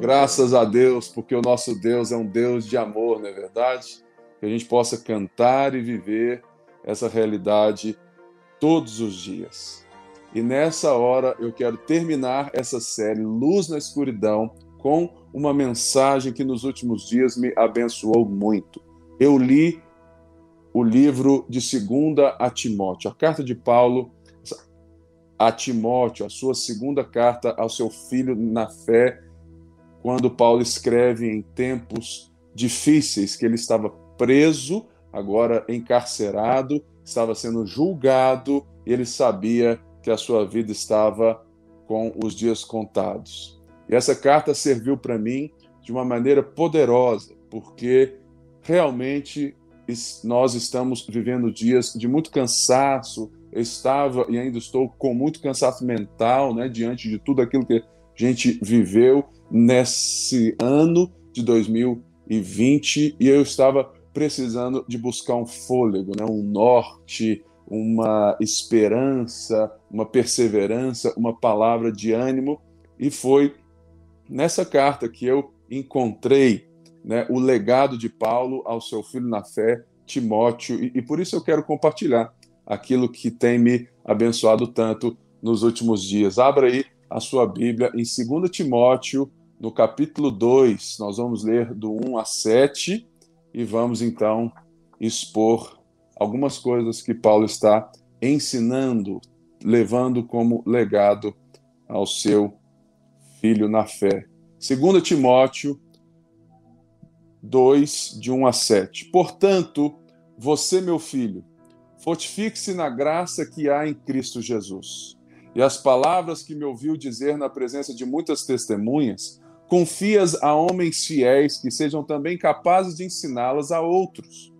Graças a Deus, porque o nosso Deus é um Deus de amor, não é verdade? Que a gente possa cantar e viver essa realidade todos os dias. E nessa hora eu quero terminar essa série Luz na Escuridão com uma mensagem que nos últimos dias me abençoou muito. Eu li o livro de segunda a Timóteo, a carta de Paulo a Timóteo, a sua segunda carta ao seu filho na fé, quando Paulo escreve em tempos difíceis que ele estava preso, agora encarcerado, estava sendo julgado, ele sabia que a sua vida estava com os dias contados. E essa carta serviu para mim de uma maneira poderosa, porque realmente nós estamos vivendo dias de muito cansaço, eu estava e ainda estou com muito cansaço mental, né, diante de tudo aquilo que a gente viveu nesse ano de 2020 e eu estava precisando de buscar um fôlego, né, um norte, uma esperança, uma perseverança, uma palavra de ânimo. E foi nessa carta que eu encontrei né, o legado de Paulo ao seu filho na fé, Timóteo, e, e por isso eu quero compartilhar aquilo que tem me abençoado tanto nos últimos dias. Abra aí a sua Bíblia em 2 Timóteo, no capítulo 2. Nós vamos ler do 1 a 7 e vamos então expor algumas coisas que Paulo está ensinando, levando como legado ao seu filho na fé. 2 Timóteo 2, de 1 a 7. Portanto, você, meu filho, Fortifique-se na graça que há em Cristo Jesus. E as palavras que me ouviu dizer na presença de muitas testemunhas, confias a homens fiéis que sejam também capazes de ensiná-las a outros.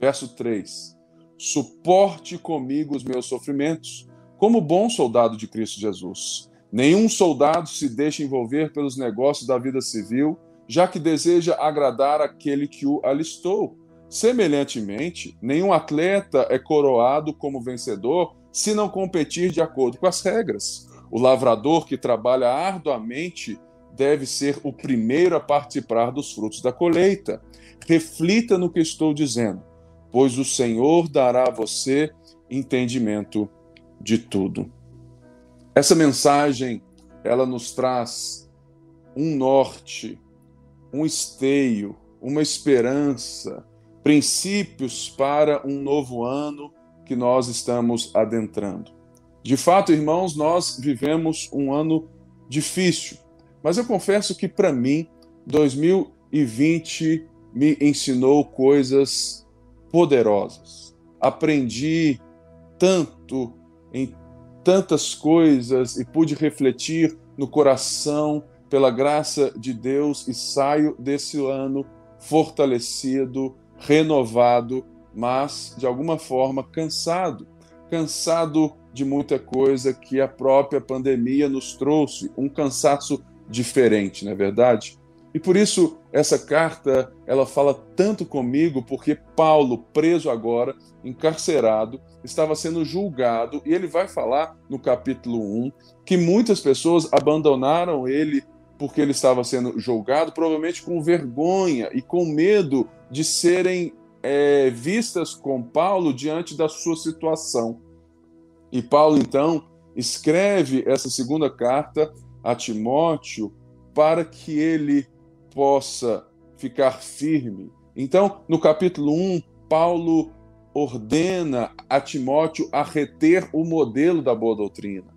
Verso 3: Suporte comigo os meus sofrimentos, como bom soldado de Cristo Jesus. Nenhum soldado se deixa envolver pelos negócios da vida civil, já que deseja agradar aquele que o alistou Semelhantemente, nenhum atleta é coroado como vencedor se não competir de acordo com as regras. O lavrador que trabalha arduamente deve ser o primeiro a participar dos frutos da colheita. Reflita no que estou dizendo, pois o Senhor dará a você entendimento de tudo. Essa mensagem, ela nos traz um norte, um esteio, uma esperança, princípios para um novo ano que nós estamos adentrando. De fato, irmãos, nós vivemos um ano difícil, mas eu confesso que para mim 2020 me ensinou coisas poderosas. Aprendi tanto em tantas coisas e pude refletir no coração pela graça de Deus e saio desse ano fortalecido, renovado, mas de alguma forma cansado cansado de muita coisa que a própria pandemia nos trouxe, um cansaço diferente, não é verdade? E por isso essa carta, ela fala tanto comigo porque Paulo, preso agora, encarcerado, estava sendo julgado e ele vai falar no capítulo 1 que muitas pessoas abandonaram ele porque ele estava sendo julgado, provavelmente com vergonha e com medo de serem é, vistas com Paulo diante da sua situação. E Paulo, então, escreve essa segunda carta a Timóteo para que ele possa ficar firme. Então, no capítulo 1, Paulo ordena a Timóteo a reter o modelo da boa doutrina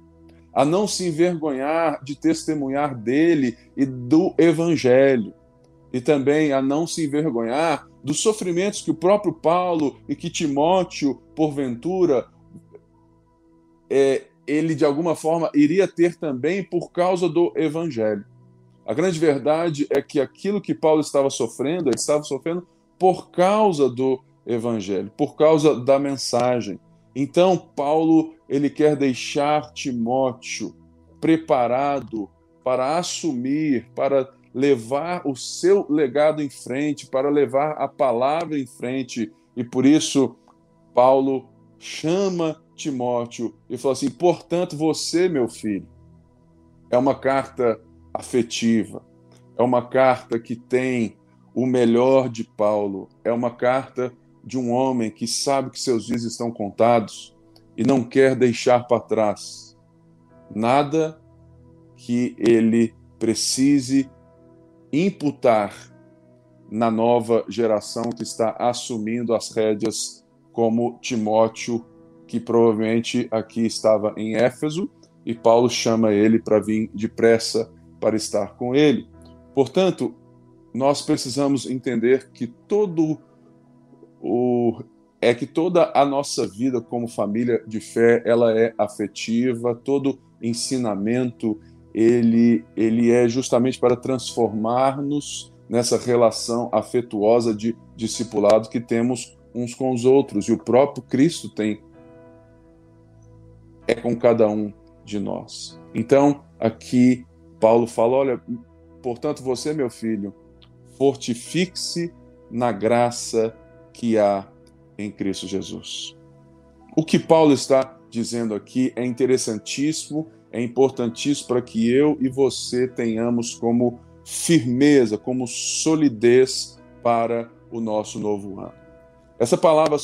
a não se envergonhar de testemunhar dele e do evangelho, e também a não se envergonhar dos sofrimentos que o próprio Paulo e que Timóteo, porventura, é, ele de alguma forma iria ter também por causa do evangelho. A grande verdade é que aquilo que Paulo estava sofrendo, ele estava sofrendo por causa do evangelho, por causa da mensagem. Então, Paulo, ele quer deixar Timóteo preparado para assumir, para levar o seu legado em frente, para levar a palavra em frente. E por isso, Paulo chama Timóteo e fala assim: portanto, você, meu filho, é uma carta afetiva. É uma carta que tem o melhor de Paulo. É uma carta de um homem que sabe que seus dias estão contados e não quer deixar para trás nada que ele precise imputar na nova geração que está assumindo as rédeas, como Timóteo, que provavelmente aqui estava em Éfeso, e Paulo chama ele para vir depressa para estar com ele. Portanto, nós precisamos entender que todo o é que toda a nossa vida como família de fé, ela é afetiva, todo ensinamento ele ele é justamente para transformar-nos nessa relação afetuosa de discipulado que temos uns com os outros e o próprio Cristo tem é com cada um de nós. Então, aqui Paulo fala, olha, portanto, você, meu filho, fortifique-se na graça que há em Cristo Jesus. O que Paulo está dizendo aqui é interessantíssimo, é importantíssimo para que eu e você tenhamos como firmeza, como solidez para o nosso novo ano. Essa palavra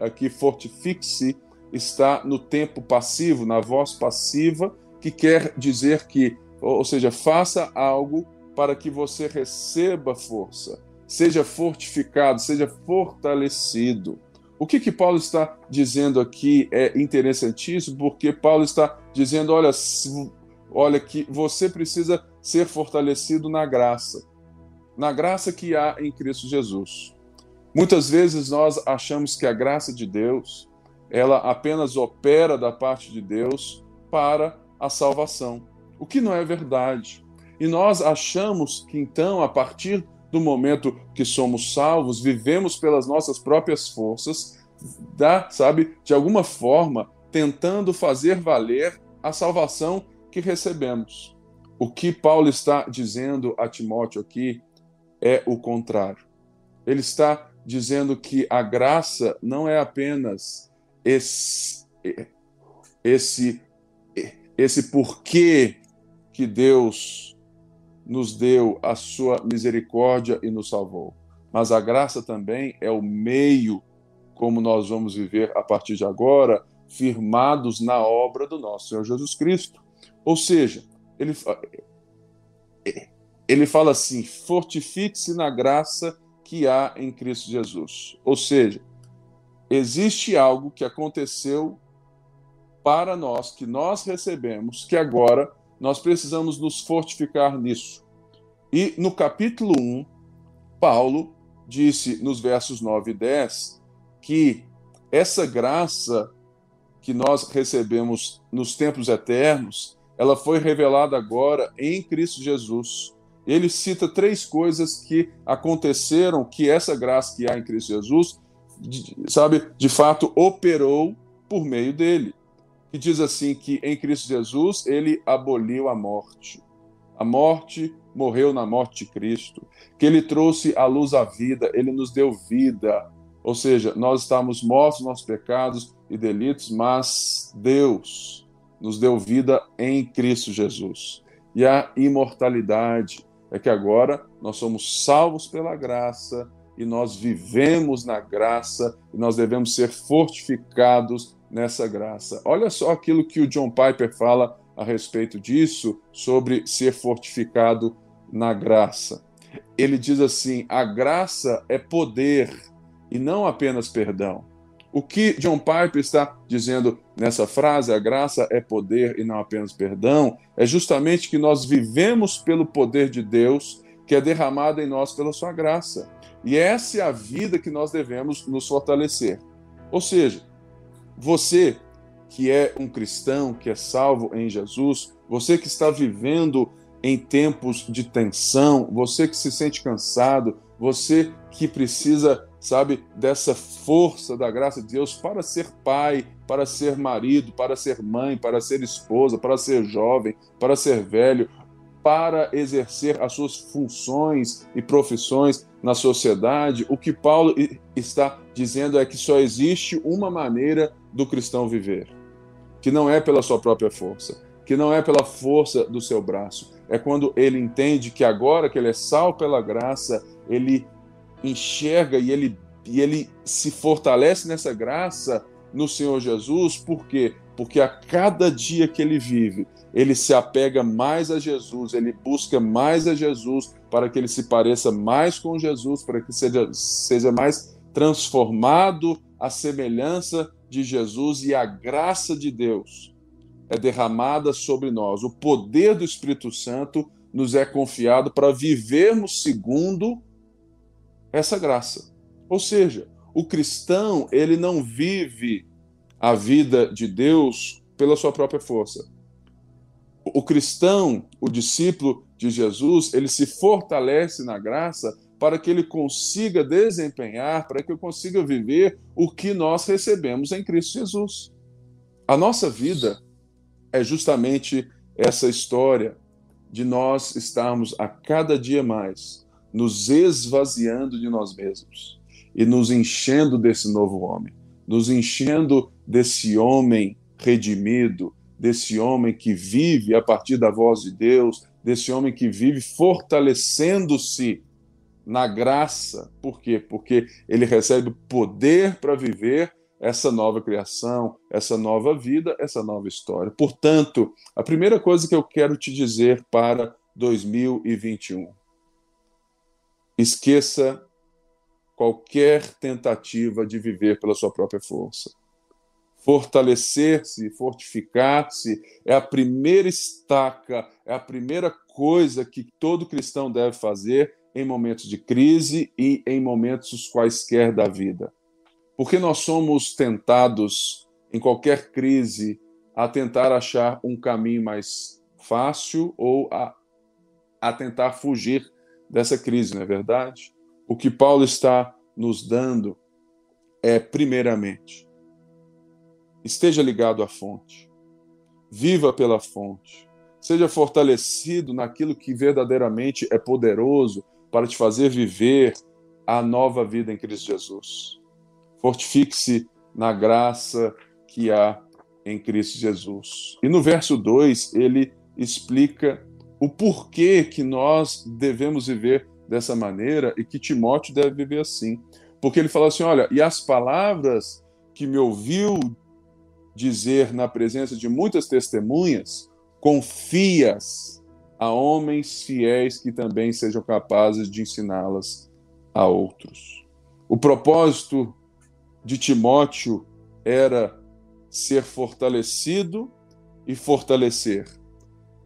aqui, fortifique-se, está no tempo passivo, na voz passiva, que quer dizer que, ou seja, faça algo para que você receba força, seja fortificado, seja fortalecido. O que, que Paulo está dizendo aqui é interessantíssimo, porque Paulo está dizendo: olha, olha que você precisa ser fortalecido na graça, na graça que há em Cristo Jesus. Muitas vezes nós achamos que a graça de Deus, ela apenas opera da parte de Deus para a salvação, o que não é verdade. E nós achamos que então, a partir do momento que somos salvos, vivemos pelas nossas próprias forças, dá, sabe, de alguma forma, tentando fazer valer a salvação que recebemos. O que Paulo está dizendo a Timóteo aqui é o contrário. Ele está dizendo que a graça não é apenas esse, esse, esse porquê que Deus nos deu a sua misericórdia e nos salvou. Mas a graça também é o meio como nós vamos viver a partir de agora, firmados na obra do nosso Senhor Jesus Cristo. Ou seja, ele, ele fala assim: fortifique-se na graça que há em Cristo Jesus. Ou seja, existe algo que aconteceu para nós, que nós recebemos, que agora nós precisamos nos fortificar nisso. E no capítulo 1, Paulo disse nos versos 9 e 10 que essa graça que nós recebemos nos tempos eternos, ela foi revelada agora em Cristo Jesus. Ele cita três coisas que aconteceram, que essa graça que há em Cristo Jesus, sabe, de fato operou por meio dele que diz assim que em Cristo Jesus ele aboliu a morte. A morte morreu na morte de Cristo, que ele trouxe à luz a vida, ele nos deu vida. Ou seja, nós estávamos mortos nos nossos pecados e delitos, mas Deus nos deu vida em Cristo Jesus. E a imortalidade é que agora nós somos salvos pela graça e nós vivemos na graça e nós devemos ser fortificados nessa graça. Olha só aquilo que o John Piper fala a respeito disso, sobre ser fortificado na graça. Ele diz assim: a graça é poder e não apenas perdão. O que John Piper está dizendo nessa frase, a graça é poder e não apenas perdão, é justamente que nós vivemos pelo poder de Deus que é derramado em nós pela sua graça. E essa é a vida que nós devemos nos fortalecer. Ou seja, você que é um cristão, que é salvo em Jesus, você que está vivendo em tempos de tensão, você que se sente cansado, você que precisa, sabe, dessa força da graça de Deus para ser pai, para ser marido, para ser mãe, para ser esposa, para ser jovem, para ser velho, para exercer as suas funções e profissões na sociedade, o que Paulo está dizendo é que só existe uma maneira do cristão viver, que não é pela sua própria força, que não é pela força do seu braço, é quando ele entende que agora que ele é sal pela graça, ele enxerga e ele, e ele se fortalece nessa graça no Senhor Jesus, por quê? Porque a cada dia que ele vive, ele se apega mais a Jesus, ele busca mais a Jesus para que ele se pareça mais com Jesus, para que seja, seja mais transformado à semelhança de Jesus e a graça de Deus é derramada sobre nós. O poder do Espírito Santo nos é confiado para vivermos segundo essa graça. Ou seja, o cristão, ele não vive a vida de Deus pela sua própria força. O cristão, o discípulo de Jesus, ele se fortalece na graça para que ele consiga desempenhar, para que eu consiga viver o que nós recebemos em Cristo Jesus. A nossa vida é justamente essa história de nós estarmos a cada dia mais nos esvaziando de nós mesmos e nos enchendo desse novo homem, nos enchendo desse homem redimido, desse homem que vive a partir da voz de Deus, desse homem que vive fortalecendo-se na graça. Por quê? Porque ele recebe poder para viver essa nova criação, essa nova vida, essa nova história. Portanto, a primeira coisa que eu quero te dizer para 2021: esqueça qualquer tentativa de viver pela sua própria força. Fortalecer-se, fortificar-se é a primeira estaca, é a primeira coisa que todo cristão deve fazer em momentos de crise e em momentos quaisquer da vida. Porque nós somos tentados, em qualquer crise, a tentar achar um caminho mais fácil ou a, a tentar fugir dessa crise, não é verdade? O que Paulo está nos dando é, primeiramente, esteja ligado à fonte, viva pela fonte, seja fortalecido naquilo que verdadeiramente é poderoso para te fazer viver a nova vida em Cristo Jesus. Fortifique-se na graça que há em Cristo Jesus. E no verso 2, ele explica o porquê que nós devemos viver dessa maneira e que Timóteo deve viver assim. Porque ele fala assim: olha, e as palavras que me ouviu dizer na presença de muitas testemunhas, confias a homens fiéis que também sejam capazes de ensiná-las a outros. O propósito de Timóteo era ser fortalecido e fortalecer.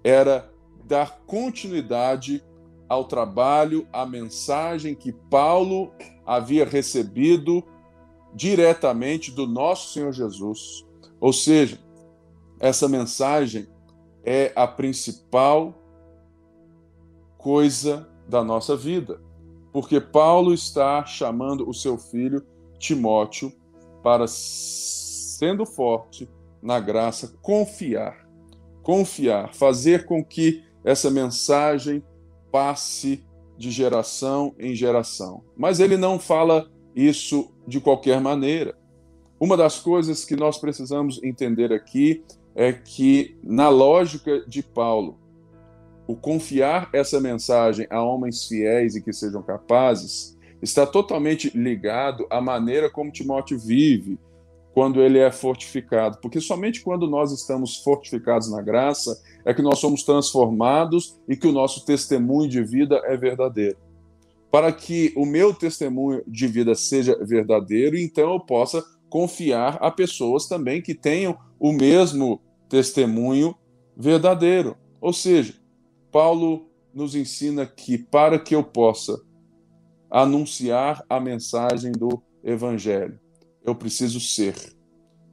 Era dar continuidade ao trabalho, à mensagem que Paulo havia recebido diretamente do nosso Senhor Jesus. Ou seja, essa mensagem é a principal coisa da nossa vida, porque Paulo está chamando o seu filho Timóteo para, sendo forte na graça, confiar, confiar, fazer com que essa mensagem passe de geração em geração. Mas ele não fala isso de qualquer maneira. Uma das coisas que nós precisamos entender aqui é que, na lógica de Paulo, o confiar essa mensagem a homens fiéis e que sejam capazes está totalmente ligado à maneira como Timóteo vive quando ele é fortificado, porque somente quando nós estamos fortificados na graça é que nós somos transformados e que o nosso testemunho de vida é verdadeiro. Para que o meu testemunho de vida seja verdadeiro, então eu possa confiar a pessoas também que tenham o mesmo testemunho verdadeiro. Ou seja, Paulo nos ensina que para que eu possa anunciar a mensagem do Evangelho. Eu preciso ser.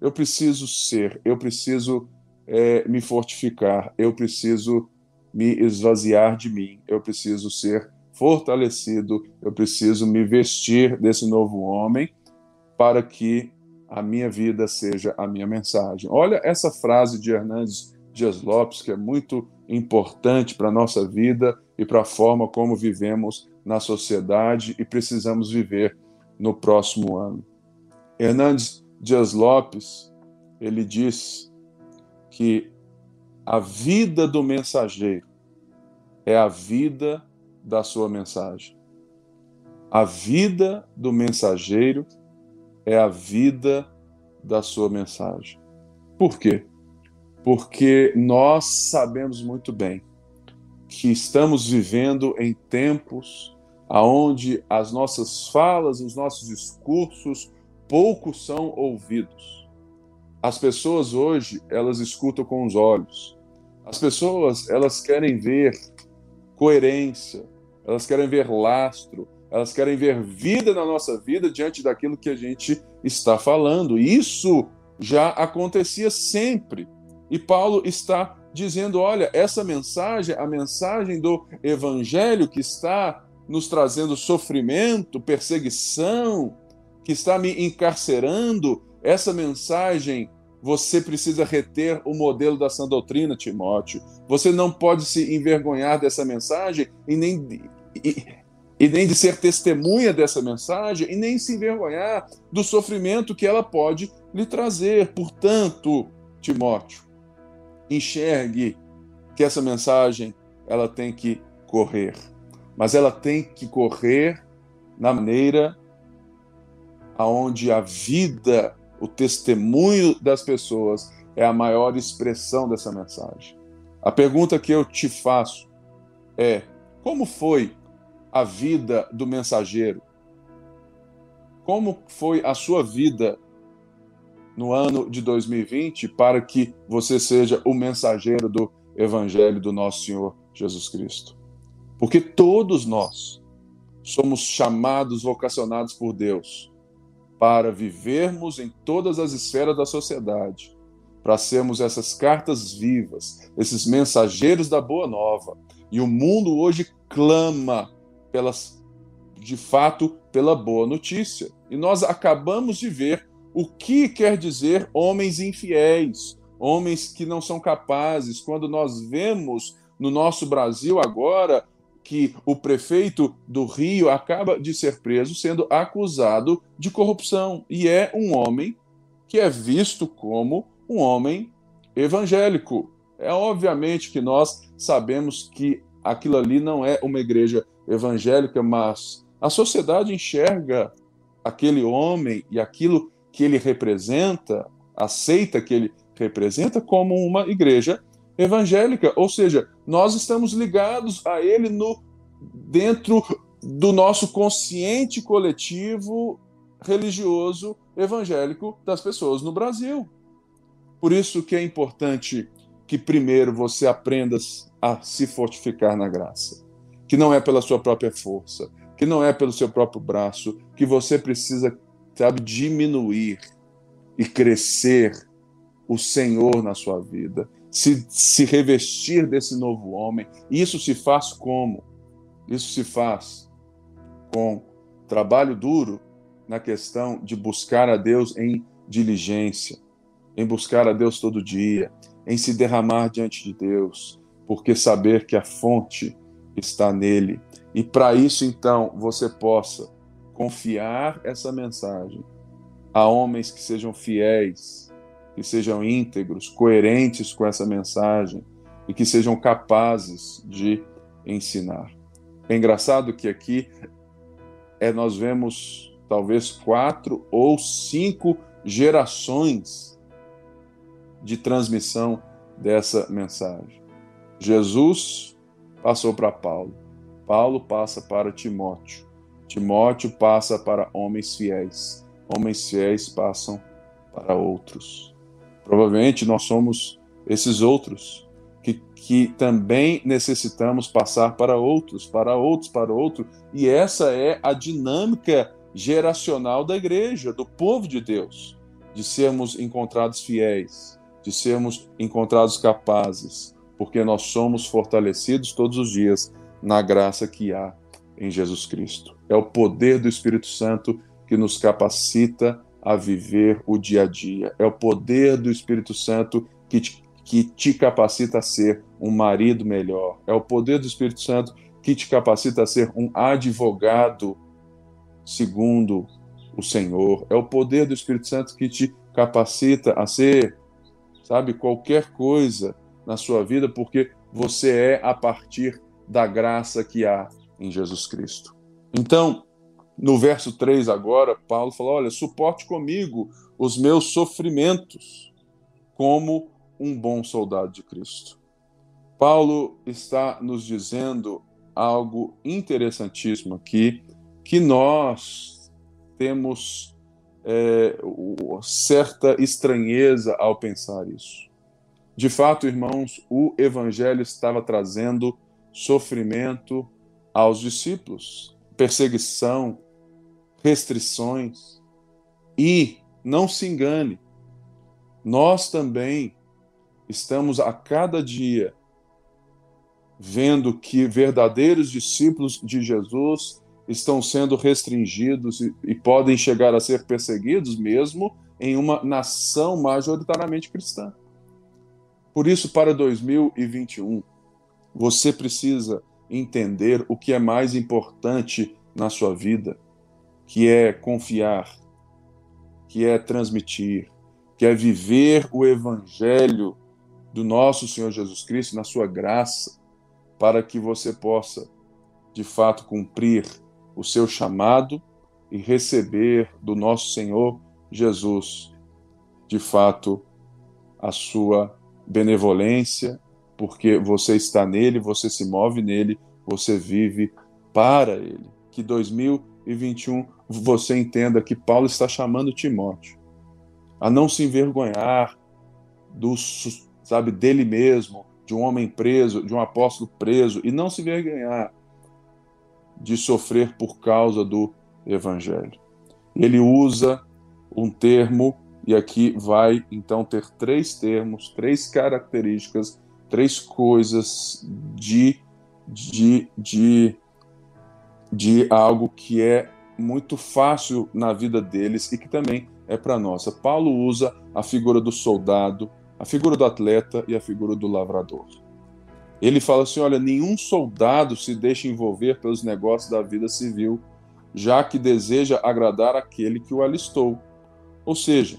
Eu preciso ser. Eu preciso é, me fortificar. Eu preciso me esvaziar de mim. Eu preciso ser fortalecido. Eu preciso me vestir desse novo homem para que a minha vida seja a minha mensagem. Olha essa frase de Hernandes Dias Lopes, que é muito importante para a nossa vida e para a forma como vivemos na sociedade e precisamos viver no próximo ano. Hernandes Dias Lopes, ele diz que A vida do mensageiro é a vida da sua mensagem. A vida do mensageiro é a vida da sua mensagem. Por quê? Porque nós sabemos muito bem que estamos vivendo em tempos aonde as nossas falas, os nossos discursos poucos são ouvidos. As pessoas hoje, elas escutam com os olhos. As pessoas, elas querem ver coerência, elas querem ver lastro, elas querem ver vida na nossa vida diante daquilo que a gente está falando. Isso já acontecia sempre. E Paulo está dizendo: olha, essa mensagem, a mensagem do evangelho que está nos trazendo sofrimento, perseguição, que está me encarcerando, essa mensagem você precisa reter o modelo da sã doutrina, Timóteo. Você não pode se envergonhar dessa mensagem e nem, e, e nem de ser testemunha dessa mensagem e nem se envergonhar do sofrimento que ela pode lhe trazer. Portanto, Timóteo, enxergue que essa mensagem ela tem que correr, mas ela tem que correr na maneira aonde a vida, o testemunho das pessoas é a maior expressão dessa mensagem. A pergunta que eu te faço é: como foi a vida do mensageiro? Como foi a sua vida no ano de 2020 para que você seja o mensageiro do Evangelho do nosso Senhor Jesus Cristo. Porque todos nós somos chamados, vocacionados por Deus para vivermos em todas as esferas da sociedade, para sermos essas cartas vivas, esses mensageiros da boa nova. E o mundo hoje clama pelas de fato pela boa notícia. E nós acabamos de ver o que quer dizer homens infiéis, homens que não são capazes? Quando nós vemos no nosso Brasil agora que o prefeito do Rio acaba de ser preso sendo acusado de corrupção e é um homem que é visto como um homem evangélico. É obviamente que nós sabemos que aquilo ali não é uma igreja evangélica, mas a sociedade enxerga aquele homem e aquilo que ele representa, aceita que ele representa como uma igreja evangélica, ou seja, nós estamos ligados a ele no dentro do nosso consciente coletivo religioso evangélico das pessoas no Brasil. Por isso que é importante que primeiro você aprenda a se fortificar na graça, que não é pela sua própria força, que não é pelo seu próprio braço, que você precisa sabe, diminuir e crescer o Senhor na sua vida, se, se revestir desse novo homem. Isso se faz como? Isso se faz com trabalho duro na questão de buscar a Deus em diligência, em buscar a Deus todo dia, em se derramar diante de Deus, porque saber que a fonte está nele. E para isso, então, você possa confiar essa mensagem a homens que sejam fiéis, que sejam íntegros, coerentes com essa mensagem e que sejam capazes de ensinar. É engraçado que aqui é, nós vemos talvez quatro ou cinco gerações de transmissão dessa mensagem. Jesus passou para Paulo, Paulo passa para Timóteo, Timóteo passa para homens fiéis. Homens fiéis passam para outros. Provavelmente nós somos esses outros que, que também necessitamos passar para outros, para outros, para outros. E essa é a dinâmica geracional da igreja, do povo de Deus, de sermos encontrados fiéis, de sermos encontrados capazes, porque nós somos fortalecidos todos os dias na graça que há em Jesus Cristo. É o poder do Espírito Santo que nos capacita a viver o dia a dia. É o poder do Espírito Santo que te, que te capacita a ser um marido melhor. É o poder do Espírito Santo que te capacita a ser um advogado segundo o Senhor. É o poder do Espírito Santo que te capacita a ser, sabe, qualquer coisa na sua vida, porque você é a partir da graça que há em Jesus Cristo. Então, no verso 3 agora, Paulo fala: Olha, suporte comigo os meus sofrimentos, como um bom soldado de Cristo. Paulo está nos dizendo algo interessantíssimo aqui, que nós temos é, certa estranheza ao pensar isso. De fato, irmãos, o evangelho estava trazendo sofrimento aos discípulos, perseguição, restrições. E não se engane, nós também estamos a cada dia vendo que verdadeiros discípulos de Jesus estão sendo restringidos e, e, podem chegar a ser perseguidos mesmo em uma nação majoritariamente cristã. Por isso, para 2021, você precisa entender o que é mais importante na sua vida, que é confiar, que é transmitir, que é viver o evangelho do nosso Senhor Jesus Cristo na sua graça, para que você possa, de fato, cumprir o seu chamado e receber do nosso Senhor Jesus, de fato, a sua benevolência, porque você está nele, você se move nele, você vive para ele. Que 2021 você entenda que Paulo está chamando Timóteo a não se envergonhar do, sabe, dele mesmo, de um homem preso, de um apóstolo preso, e não se envergonhar de sofrer por causa do evangelho. Ele usa um termo e aqui vai então ter três termos, três características, três coisas de de, de, de algo que é muito fácil na vida deles e que também é para nós. Paulo usa a figura do soldado, a figura do atleta e a figura do lavrador. Ele fala assim: olha, nenhum soldado se deixa envolver pelos negócios da vida civil, já que deseja agradar aquele que o alistou. Ou seja,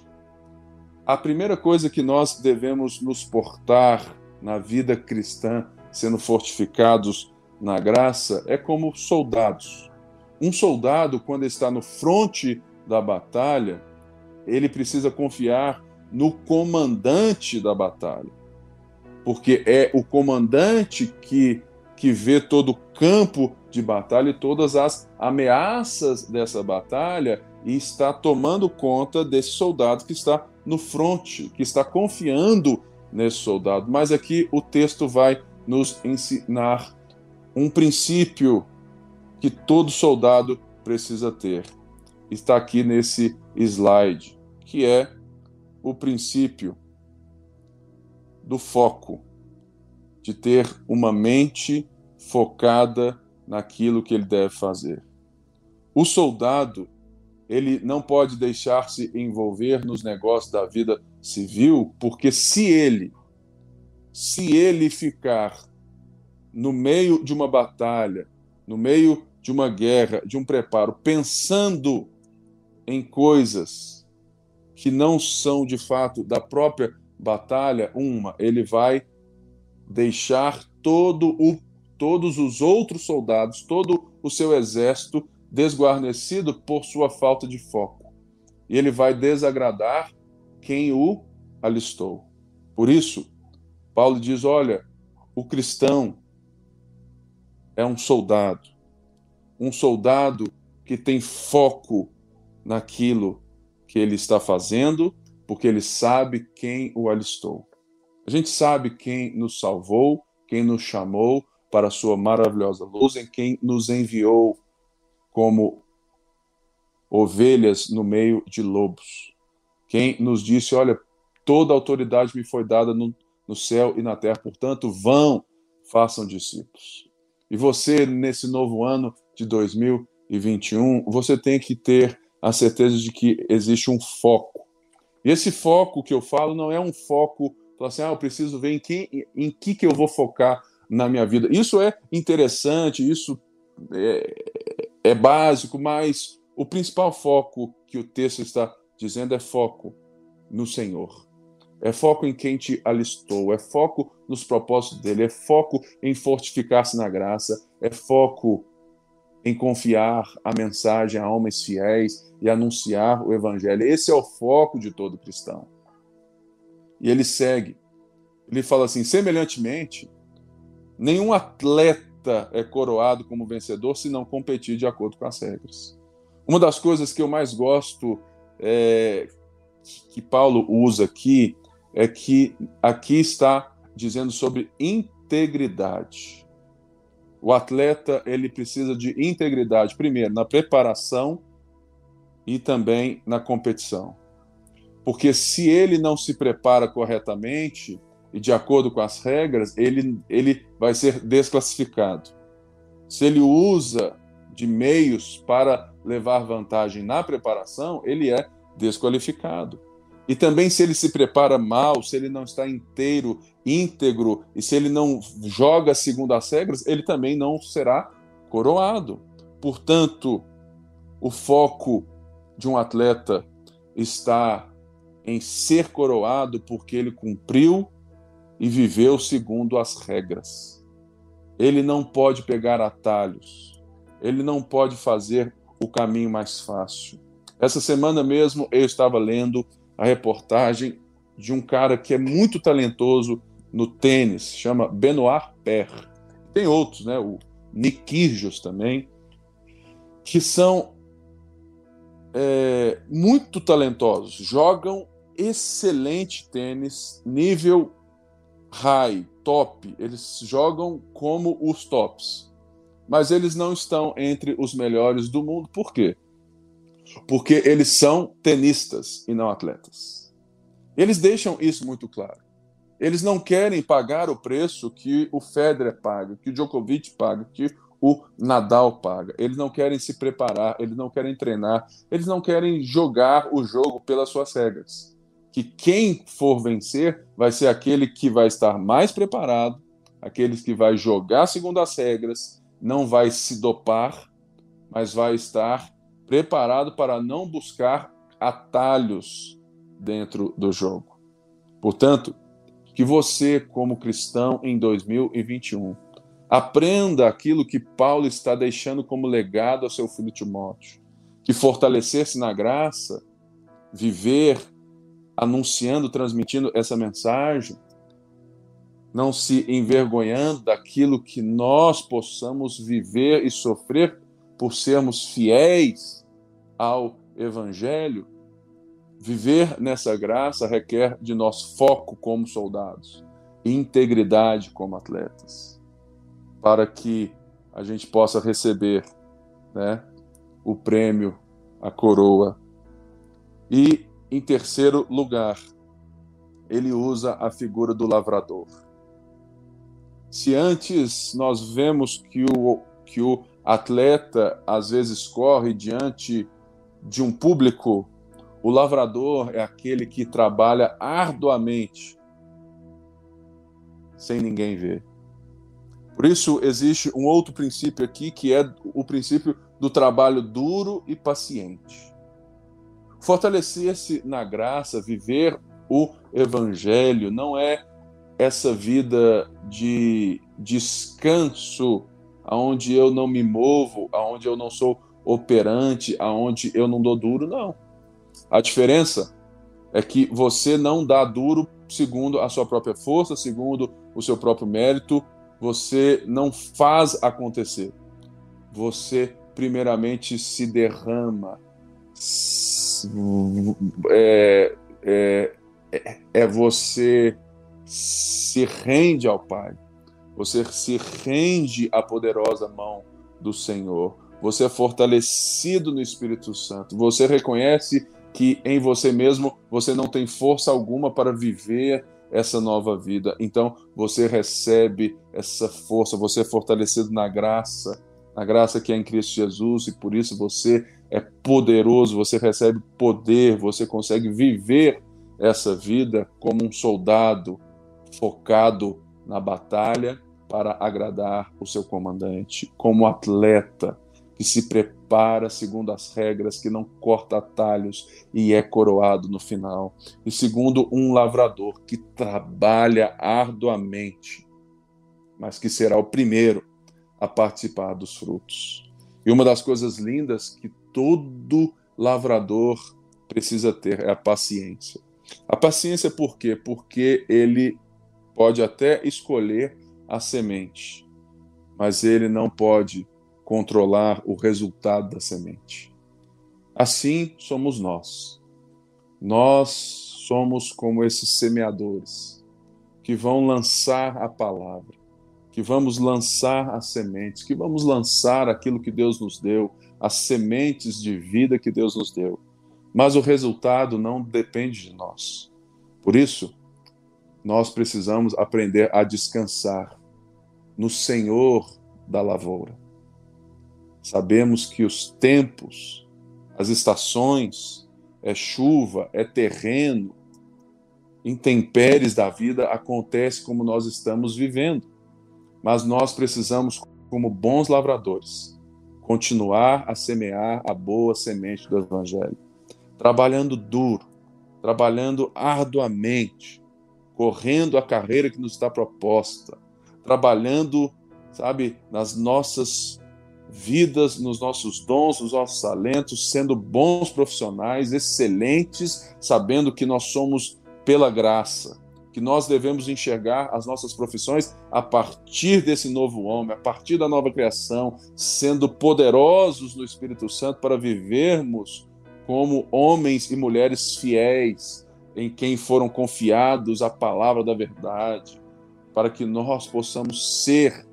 a primeira coisa que nós devemos nos portar na vida cristã, sendo fortificados na graça, é como soldados. Um soldado, quando está no fronte da batalha, ele precisa confiar no comandante da batalha. Porque é o comandante que, que vê todo o campo de batalha e todas as ameaças dessa batalha e está tomando conta desse soldado que está no fronte, que está confiando nesse soldado. Mas aqui o texto vai nos ensinar um princípio que todo soldado precisa ter. Está aqui nesse slide, que é o princípio do foco, de ter uma mente focada naquilo que ele deve fazer. O soldado, ele não pode deixar-se envolver nos negócios da vida civil, porque se ele se ele ficar no meio de uma batalha, no meio de uma guerra, de um preparo, pensando em coisas que não são de fato da própria batalha, uma, ele vai deixar todo o, todos os outros soldados, todo o seu exército desguarnecido por sua falta de foco. E ele vai desagradar quem o alistou. Por isso, Paulo diz: olha, o cristão é um soldado, um soldado que tem foco naquilo que ele está fazendo, porque ele sabe quem o alistou. A gente sabe quem nos salvou, quem nos chamou para a sua maravilhosa luz, em quem nos enviou como ovelhas no meio de lobos. Quem nos disse: Olha, toda autoridade me foi dada no, no céu e na terra, portanto, vão, façam discípulos. E você, nesse novo ano de 2021, você tem que ter a certeza de que existe um foco. E esse foco que eu falo não é um foco, assim, ah, eu preciso ver em, quem, em que, que eu vou focar na minha vida. Isso é interessante, isso é, é básico, mas o principal foco que o texto está dizendo é foco no Senhor. é foco em quem te alistou, é foco nos propósitos dele, é foco em fortificar-se na graça, é foco em confiar a mensagem a homens fiéis e anunciar o evangelho. Esse é o foco de todo cristão. E ele segue. Ele fala assim: semelhantemente, nenhum atleta é coroado como vencedor se não competir de acordo com as regras. Uma das coisas que eu mais gosto é, que Paulo usa aqui é que aqui está dizendo sobre integridade. O atleta ele precisa de integridade primeiro na preparação e também na competição. Porque se ele não se prepara corretamente e de acordo com as regras, ele, ele vai ser desclassificado. Se ele usa de meios para levar vantagem na preparação, ele é desqualificado. E também se ele se prepara mal, se ele não está inteiro, íntegro, e se ele não joga segundo as regras, ele também não será coroado. Portanto, o foco de um atleta está em ser coroado porque ele cumpriu e viveu segundo as regras. Ele não pode pegar atalhos. Ele não pode fazer o caminho mais fácil. Essa semana mesmo eu estava lendo a reportagem de um cara que é muito talentoso no tênis, chama Benoit Per. Tem outros, né? O Nick também, que são é, muito talentosos, jogam excelente tênis, nível high, top. Eles jogam como os tops, mas eles não estão entre os melhores do mundo. Por quê? porque eles são tenistas e não atletas. Eles deixam isso muito claro. Eles não querem pagar o preço que o Federer paga, que o Djokovic paga, que o Nadal paga. Eles não querem se preparar, eles não querem treinar, eles não querem jogar o jogo pelas suas regras. Que quem for vencer vai ser aquele que vai estar mais preparado, aquele que vai jogar segundo as regras, não vai se dopar, mas vai estar preparado para não buscar atalhos dentro do jogo. Portanto, que você, como cristão em 2021, aprenda aquilo que Paulo está deixando como legado ao seu filho Timóteo, que fortalecer-se na graça, viver anunciando, transmitindo essa mensagem, não se envergonhando daquilo que nós possamos viver e sofrer por sermos fiéis ao Evangelho, viver nessa graça requer de nós foco como soldados, integridade como atletas, para que a gente possa receber né, o prêmio, a coroa. E, em terceiro lugar, ele usa a figura do lavrador. Se antes nós vemos que o, que o atleta às vezes corre diante de um público, o lavrador é aquele que trabalha arduamente sem ninguém ver. Por isso, existe um outro princípio aqui, que é o princípio do trabalho duro e paciente. Fortalecer-se na graça, viver o evangelho, não é essa vida de descanso aonde eu não me movo, aonde eu não sou operante, aonde eu não dou duro, não. A diferença é que você não dá duro segundo a sua própria força, segundo o seu próprio mérito, você não faz acontecer. Você primeiramente se derrama. É, é, é você se rende ao Pai. Você se rende à poderosa mão do Senhor, você é fortalecido no Espírito Santo, você reconhece que em você mesmo você não tem força alguma para viver essa nova vida. Então você recebe essa força, você é fortalecido na graça, na graça que é em Cristo Jesus, e por isso você é poderoso, você recebe poder, você consegue viver essa vida como um soldado focado na batalha para agradar o seu comandante, como atleta que se prepara segundo as regras, que não corta atalhos e é coroado no final. E segundo, um lavrador que trabalha arduamente, mas que será o primeiro a participar dos frutos. E uma das coisas lindas que todo lavrador precisa ter é a paciência. A paciência por quê? Porque ele pode até escolher a semente, mas ele não pode controlar o resultado da semente. Assim somos nós. Nós somos como esses semeadores que vão lançar a palavra, que vamos lançar as sementes, que vamos lançar aquilo que Deus nos deu, as sementes de vida que Deus nos deu. Mas o resultado não depende de nós. Por isso, nós precisamos aprender a descansar no Senhor da lavoura. Sabemos que os tempos, as estações, é chuva, é terreno, intempéries da vida acontecem como nós estamos vivendo. Mas nós precisamos, como bons lavradores, continuar a semear a boa semente do Evangelho, trabalhando duro, trabalhando arduamente, correndo a carreira que nos está proposta, trabalhando, sabe, nas nossas vidas, nos nossos dons, nos nossos talentos, sendo bons profissionais, excelentes, sabendo que nós somos pela graça, que nós devemos enxergar as nossas profissões a partir desse novo homem, a partir da nova criação, sendo poderosos no Espírito Santo para vivermos como homens e mulheres fiéis, em quem foram confiados a palavra da verdade, para que nós possamos ser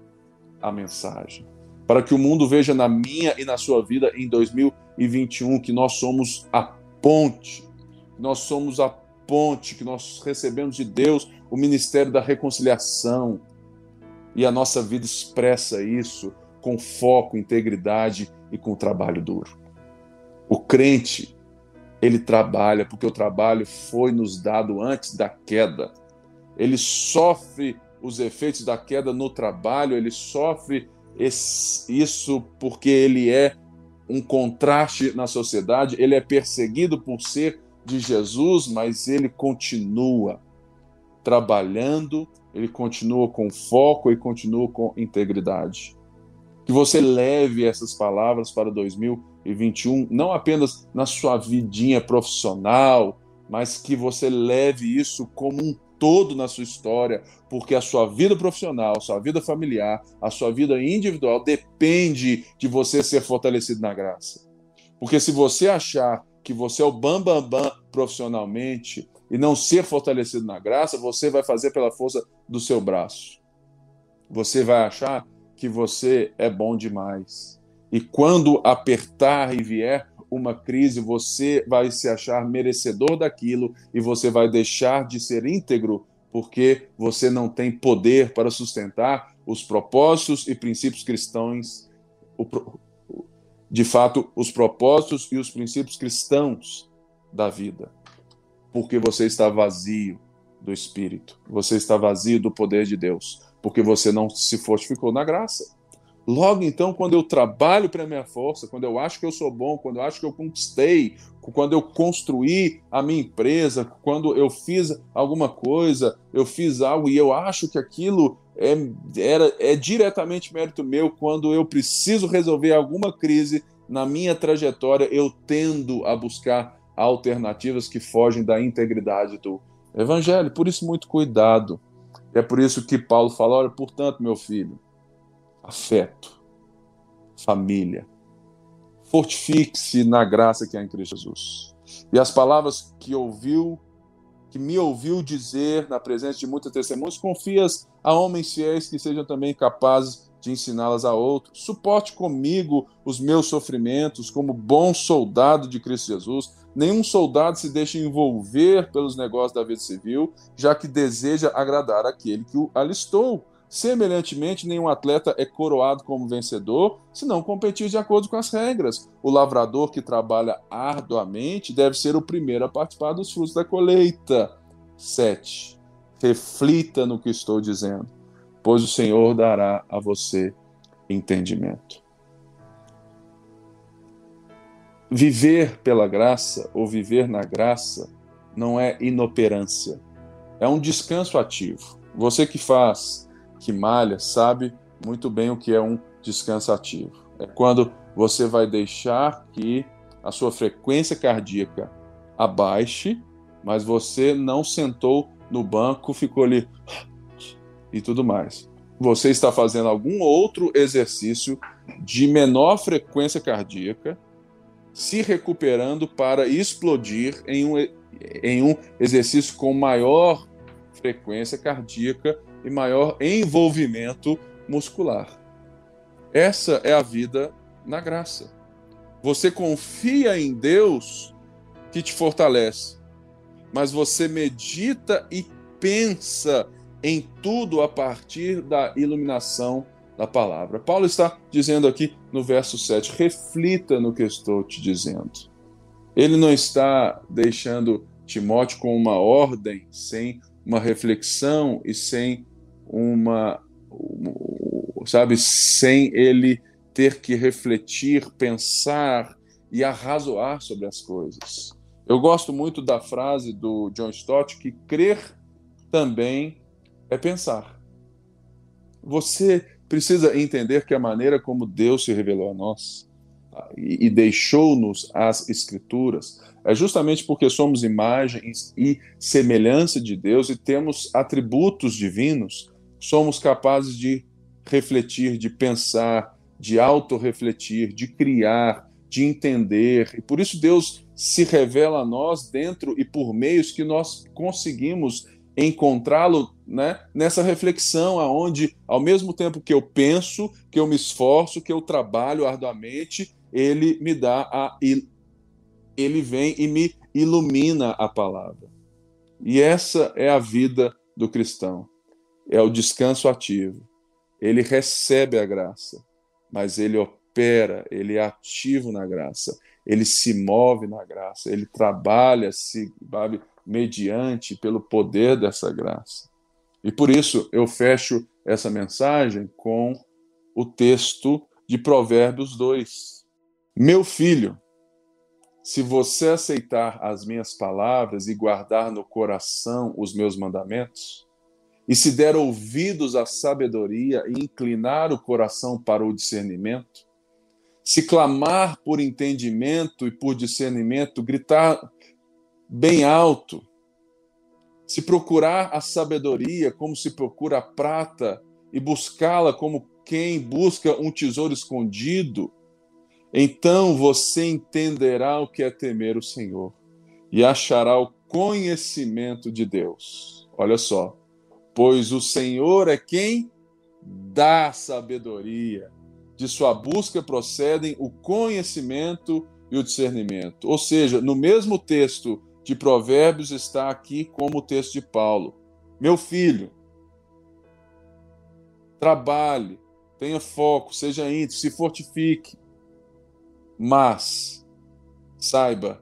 a mensagem para que o mundo veja na minha e na sua vida em 2021 que nós somos a ponte, nós somos a ponte, que nós recebemos de Deus o ministério da reconciliação. E a nossa vida expressa isso com foco, integridade e com trabalho duro. O crente, ele trabalha porque o trabalho foi nos dado antes da queda. Ele sofre os efeitos da queda no trabalho, ele sofre isso porque ele é um contraste na sociedade, ele é perseguido por ser de Jesus, mas ele continua trabalhando, ele continua com foco e continua com integridade. Que você leve essas palavras para 2021, não apenas na sua vidinha profissional, mas que você leve isso como um todo na sua história, porque a sua vida profissional, a sua vida familiar, a sua vida individual depende de você ser fortalecido na graça. Porque se você achar que você é o bam bam bam profissionalmente e não ser fortalecido na graça, você vai fazer pela força do seu braço. Você vai achar que você é bom demais. E quando apertar e vier, uma crise, você vai se achar merecedor daquilo e você vai deixar de ser íntegro porque você não tem poder para sustentar os propósitos e princípios cristãos, de fato, os propósitos e os princípios cristãos da vida. Porque você está vazio do Espírito, você está vazio do poder de Deus, porque você não se fortificou na graça. Logo então, quando eu trabalho para a minha força, quando eu acho que eu sou bom, quando eu acho que eu conquistei, quando eu construí a minha empresa, quando eu fiz alguma coisa, eu fiz algo e eu acho que aquilo é, era, é diretamente mérito meu, quando eu preciso resolver alguma crise na minha trajetória, eu tendo a buscar alternativas que fogem da integridade do evangelho. Por isso, muito cuidado. É por isso que Paulo fala: olha, portanto, meu filho afeto, família. Fortifique-se na graça que há em Cristo Jesus. E as palavras que ouviu, que me ouviu dizer na presença de muitas testemunhas, confias a homens fiéis que sejam também capazes de ensiná-las a outros. Suporte comigo os meus sofrimentos como bom soldado de Cristo Jesus. Nenhum soldado se deixa envolver pelos negócios da vida civil, já que deseja agradar aquele que o alistou. Semelhantemente, nenhum atleta é coroado como vencedor se não competir de acordo com as regras. O lavrador que trabalha arduamente deve ser o primeiro a participar dos frutos da colheita. 7. Reflita no que estou dizendo, pois o Senhor dará a você entendimento. viver pela graça ou viver na graça não é inoperância, é um descanso ativo. Você que faz, que malha, sabe muito bem o que é um descanso ativo. É quando você vai deixar que a sua frequência cardíaca abaixe, mas você não sentou no banco, ficou ali e tudo mais. Você está fazendo algum outro exercício de menor frequência cardíaca, se recuperando para explodir em um, em um exercício com maior frequência cardíaca e maior envolvimento muscular. Essa é a vida na graça. Você confia em Deus que te fortalece, mas você medita e pensa em tudo a partir da iluminação da palavra. Paulo está dizendo aqui no verso 7: reflita no que estou te dizendo. Ele não está deixando Timóteo com uma ordem sem uma reflexão e sem uma, sabe, sem ele ter que refletir, pensar e arrazoar sobre as coisas. Eu gosto muito da frase do John Stott que crer também é pensar. Você precisa entender que a maneira como Deus se revelou a nós tá, e, deixou-nos as Escrituras é justamente porque somos imagens e semelhança de Deus e temos atributos divinos, somos capazes de refletir, de pensar, de autorrefletir, de criar, de entender. E por isso Deus se revela a nós dentro e por meios que nós conseguimos encontrá-lo né, nessa reflexão, aonde ao mesmo tempo que eu penso, que eu me esforço, que eu trabalho arduamente, ele me dá a ele vem e me ilumina a palavra. E essa é a vida do cristão. É o descanso ativo. Ele recebe a graça, mas ele opera, ele é ativo na graça, ele se move na graça, ele trabalha se sabe, mediante pelo poder dessa graça. E por isso eu fecho essa mensagem com o texto de Provérbios 2. Meu filho, se você aceitar as minhas palavras e guardar no coração os meus mandamentos, e se der ouvidos à sabedoria e inclinar o coração para o discernimento, se clamar por entendimento e por discernimento, gritar bem alto, se procurar a sabedoria como se procura a prata e buscá-la como quem busca um tesouro escondido, então você entenderá o que é temer o Senhor e achará o conhecimento de Deus. Olha só, pois o Senhor é quem dá sabedoria. De sua busca procedem o conhecimento e o discernimento. Ou seja, no mesmo texto de Provérbios está aqui como o texto de Paulo. Meu filho, trabalhe, tenha foco, seja íntegro, se fortifique mas saiba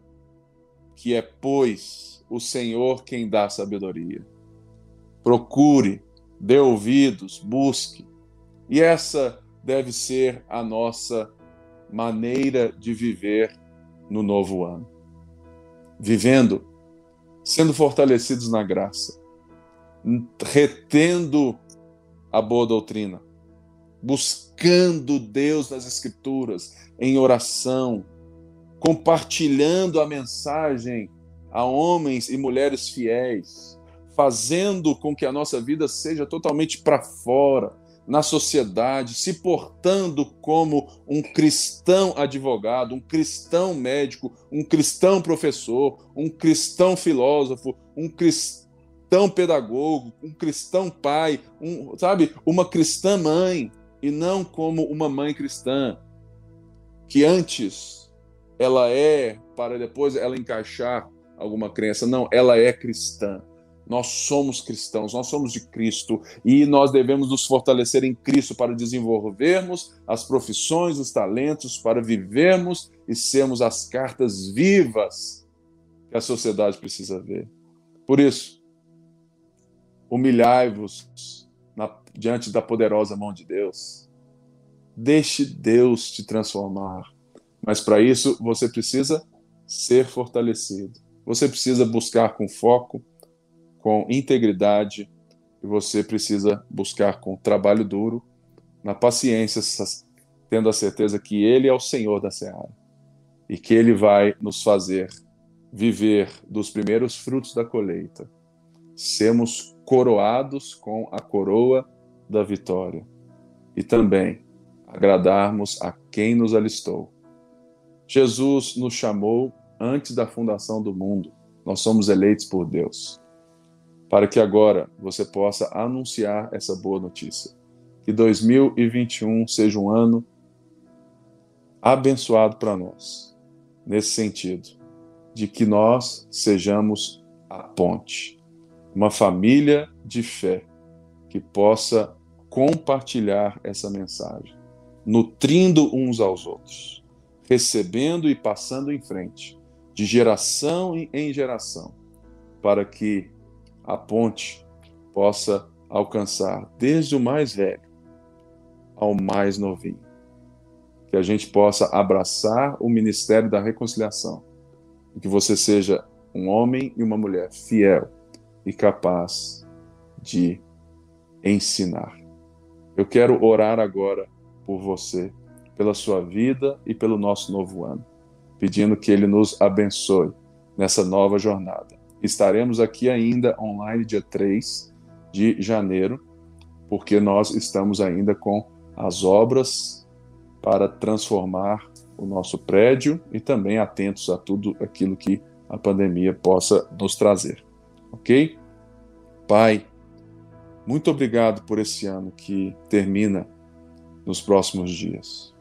que é, pois, o Senhor quem dá sabedoria. Procure, dê ouvidos, busque. E essa deve ser a nossa maneira de viver no novo ano. Vivendo, sendo fortalecidos na graça, retendo a boa doutrina, buscando Deus nas Escrituras, em oração, compartilhando a mensagem a homens e mulheres fiéis, fazendo com que a nossa vida seja totalmente para fora, na sociedade, se portando como um cristão advogado, um cristão médico, um cristão professor, um cristão filósofo, um cristão pedagogo, um cristão pai, um, sabe, uma cristã mãe, e não como uma mãe cristã, que antes ela é para depois ela encaixar alguma crença. Não, ela é cristã. Nós somos cristãos, nós somos de Cristo e nós devemos nos fortalecer em Cristo para desenvolvermos as profissões, os talentos, para vivermos e sermos as cartas vivas que a sociedade precisa ver. Por isso, humilhai-vos diante da poderosa mão de Deus. Deixe Deus te transformar. Mas para isso você precisa ser fortalecido. Você precisa buscar com foco, com integridade, e você precisa buscar com trabalho duro, na paciência, tendo a certeza que Ele é o Senhor da seara e que Ele vai nos fazer viver dos primeiros frutos da colheita, sermos coroados com a coroa da vitória e também agradarmos a quem nos alistou. Jesus nos chamou antes da fundação do mundo. Nós somos eleitos por Deus. Para que agora você possa anunciar essa boa notícia. Que 2021 seja um ano abençoado para nós, nesse sentido, de que nós sejamos a ponte, uma família de fé que possa compartilhar essa mensagem, nutrindo uns aos outros, recebendo e passando em frente, de geração em geração, para que a ponte possa alcançar desde o mais velho ao mais novinho. Que a gente possa abraçar o ministério da reconciliação, e que você seja um homem e uma mulher fiel e capaz de ensinar. Eu quero orar agora por você, pela sua vida e pelo nosso novo ano, pedindo que Ele nos abençoe nessa nova jornada. Estaremos aqui ainda online dia 3 de janeiro, porque nós estamos ainda com as obras para transformar o nosso prédio e também atentos a tudo aquilo que a pandemia possa nos trazer. Ok? Pai, muito obrigado por esse ano que termina nos próximos dias.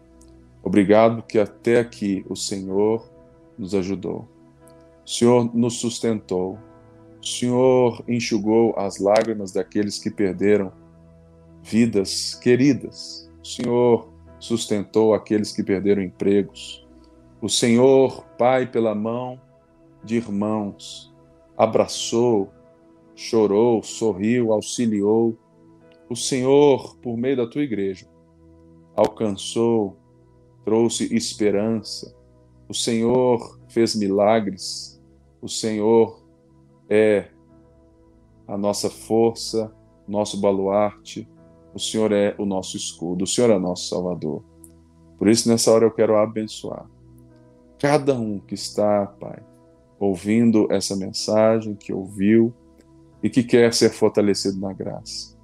Obrigado que até aqui o Senhor nos ajudou. O Senhor nos sustentou. O Senhor enxugou as lágrimas daqueles que perderam vidas queridas. O Senhor sustentou aqueles que perderam empregos. O Senhor, Pai, pela mão de irmãos, abraçou, chorou, sorriu, auxiliou. O Senhor, por meio da tua igreja, alcançou, trouxe esperança. O Senhor fez milagres. O Senhor é a nossa força, nosso baluarte. O Senhor é o nosso escudo. O Senhor é nosso Salvador. Por isso, nessa hora, eu quero abençoar cada um que está, Pai, ouvindo essa mensagem, que ouviu e que quer ser fortalecido na graça.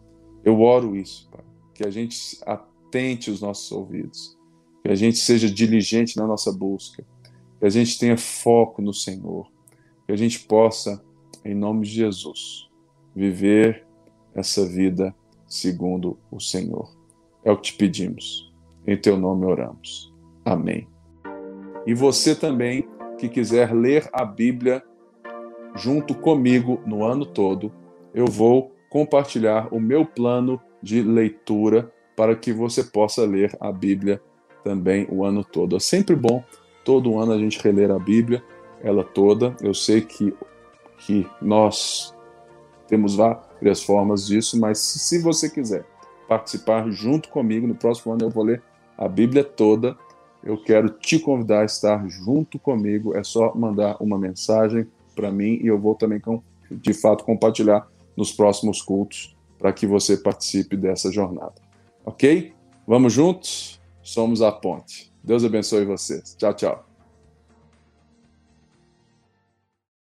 Eu oro isso, Pai, que a gente atente os nossos ouvidos, que a gente seja diligente na nossa busca, que a gente tenha foco no Senhor, que a gente possa, em nome de Jesus, viver essa vida segundo o Senhor. É o que te pedimos. Em teu nome oramos. Amém. E você também que quiser ler a Bíblia junto comigo no ano todo, eu vou compartilhar o meu plano de leitura para que você possa ler a Bíblia também o ano todo. É sempre bom todo ano a gente reler a Bíblia, ela toda. Eu sei que, que nós temos várias formas disso, mas se você quiser participar junto comigo, no próximo ano eu vou ler a Bíblia toda. Eu quero te convidar a estar junto comigo. É só mandar uma mensagem para mim e eu vou também, de fato, compartilhar nos próximos cultos para que você participe dessa jornada. Ok? Vamos juntos? Somos a ponte. Deus abençoe vocês. Tchau, tchau.